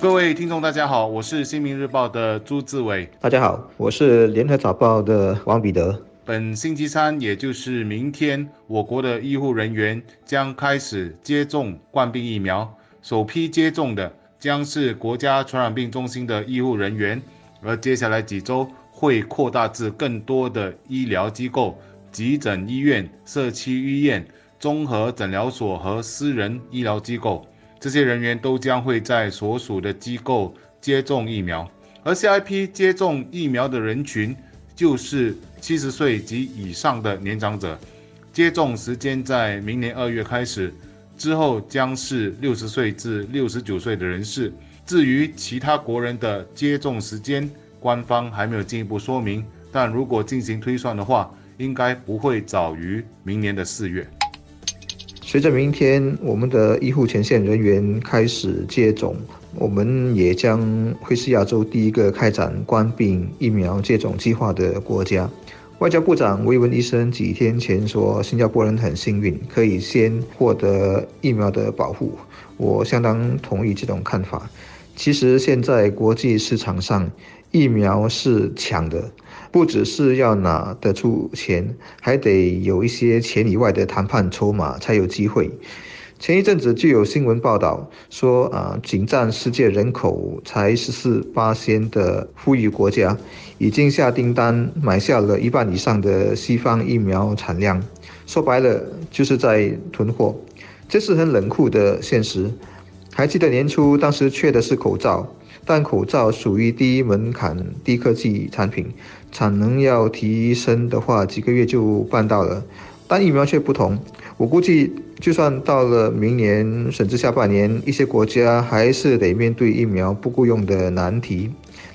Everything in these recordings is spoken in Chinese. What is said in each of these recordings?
各位听众，大家好，我是新民日报的朱志伟。大家好，我是联合早报的王彼得。本星期三，也就是明天，我国的医护人员将开始接种冠病疫苗。首批接种的将是国家传染病中心的医护人员，而接下来几周会扩大至更多的医疗机构、急诊医院、社区医院、综合诊疗所和私人医疗机构。这些人员都将会在所属的机构接种疫苗，而下一批接种疫苗的人群就是七十岁及以上的年长者，接种时间在明年二月开始，之后将是六十岁至六十九岁的人士。至于其他国人的接种时间，官方还没有进一步说明，但如果进行推算的话，应该不会早于明年的四月。随着明天我们的医护前线人员开始接种，我们也将会是亚洲第一个开展冠病疫苗接种计划的国家。外交部长维文医生几天前说，新加坡人很幸运，可以先获得疫苗的保护。我相当同意这种看法。其实现在国际市场上疫苗是抢的。不只是要拿得出钱，还得有一些钱以外的谈判筹码才有机会。前一阵子就有新闻报道说，啊，仅占世界人口才十四八仙的富裕国家，已经下订单买下了一半以上的西方疫苗产量。说白了，就是在囤货。这是很冷酷的现实。还记得年初当时缺的是口罩。但口罩属于低门槛、低科技产品，产能要提升的话，几个月就办到了。但疫苗却不同，我估计就算到了明年甚至下半年，一些国家还是得面对疫苗不够用的难题。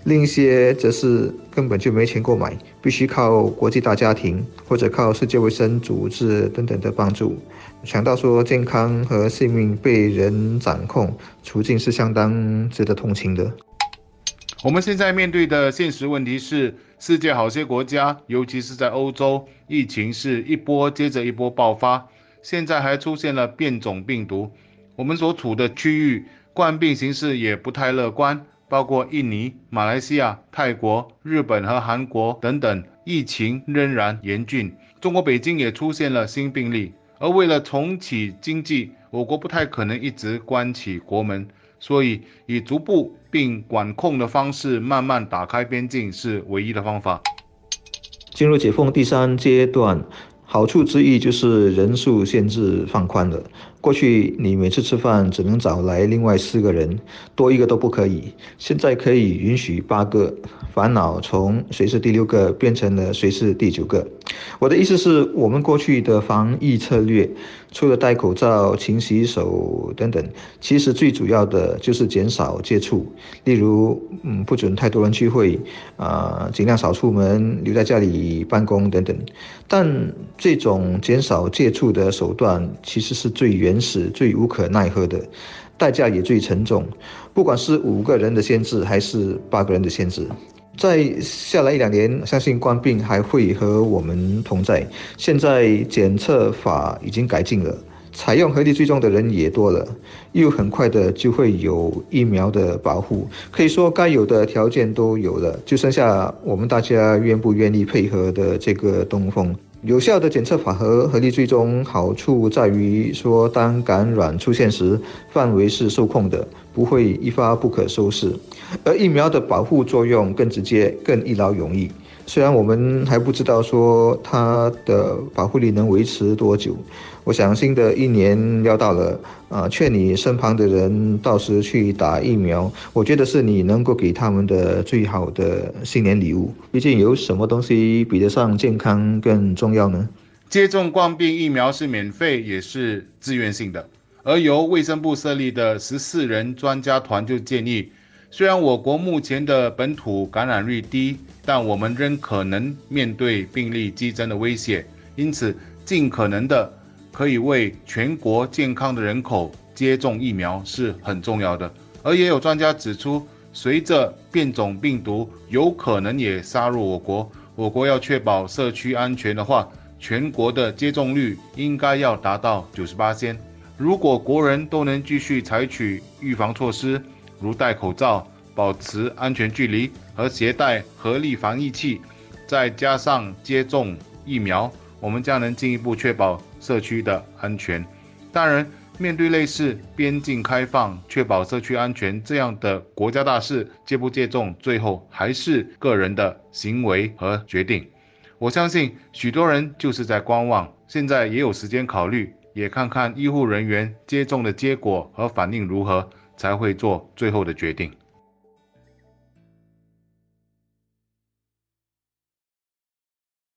另一些则是根本就没钱购买，必须靠国际大家庭或者靠世界卫生组织等等的帮助。想到说健康和性命被人掌控，处境是相当值得同情的。我们现在面对的现实问题是，世界好些国家，尤其是在欧洲，疫情是一波接着一波爆发，现在还出现了变种病毒。我们所处的区域冠病形势也不太乐观。包括印尼、马来西亚、泰国、日本和韩国等等，疫情仍然严峻。中国北京也出现了新病例，而为了重启经济，我国不太可能一直关起国门，所以以逐步并管控的方式慢慢打开边境是唯一的方法。进入解封第三阶段，好处之一就是人数限制放宽了。过去你每次吃饭只能找来另外四个人，多一个都不可以。现在可以允许八个，烦恼从谁是第六个变成了谁是第九个。我的意思是我们过去的防疫策略，除了戴口罩、勤洗手等等，其实最主要的就是减少接触，例如，嗯，不准太多人聚会，啊，尽量少出门，留在家里办公等等。但这种减少接触的手段，其实是最原。原始最无可奈何的，代价也最沉重。不管是五个人的限制，还是八个人的限制，在下来一两年，相信冠病还会和我们同在。现在检测法已经改进了，采用合力追踪的人也多了，又很快的就会有疫苗的保护。可以说，该有的条件都有了，就剩下我们大家愿不愿意配合的这个东风。有效的检测法和合力追踪好处在于说，当感染出现时，范围是受控的，不会一发不可收拾。而疫苗的保护作用更直接、更一劳永逸。虽然我们还不知道说它的保护力能维持多久，我想新的一年要到了啊，劝你身旁的人到时去打疫苗，我觉得是你能够给他们的最好的新年礼物。毕竟有什么东西比得上健康更重要呢？接种冠病疫苗是免费也是自愿性的，而由卫生部设立的十四人专家团就建议，虽然我国目前的本土感染率低。但我们仍可能面对病例激增的威胁，因此尽可能的可以为全国健康的人口接种疫苗是很重要的。而也有专家指出，随着变种病毒有可能也杀入我国，我国要确保社区安全的话，全国的接种率应该要达到九十八先。如果国人都能继续采取预防措施，如戴口罩、保持安全距离和携带合力防疫器，再加上接种疫苗，我们将能进一步确保社区的安全。当然，面对类似边境开放、确保社区安全这样的国家大事，接不接种，最后还是个人的行为和决定。我相信许多人就是在观望，现在也有时间考虑，也看看医护人员接种的结果和反应如何，才会做最后的决定。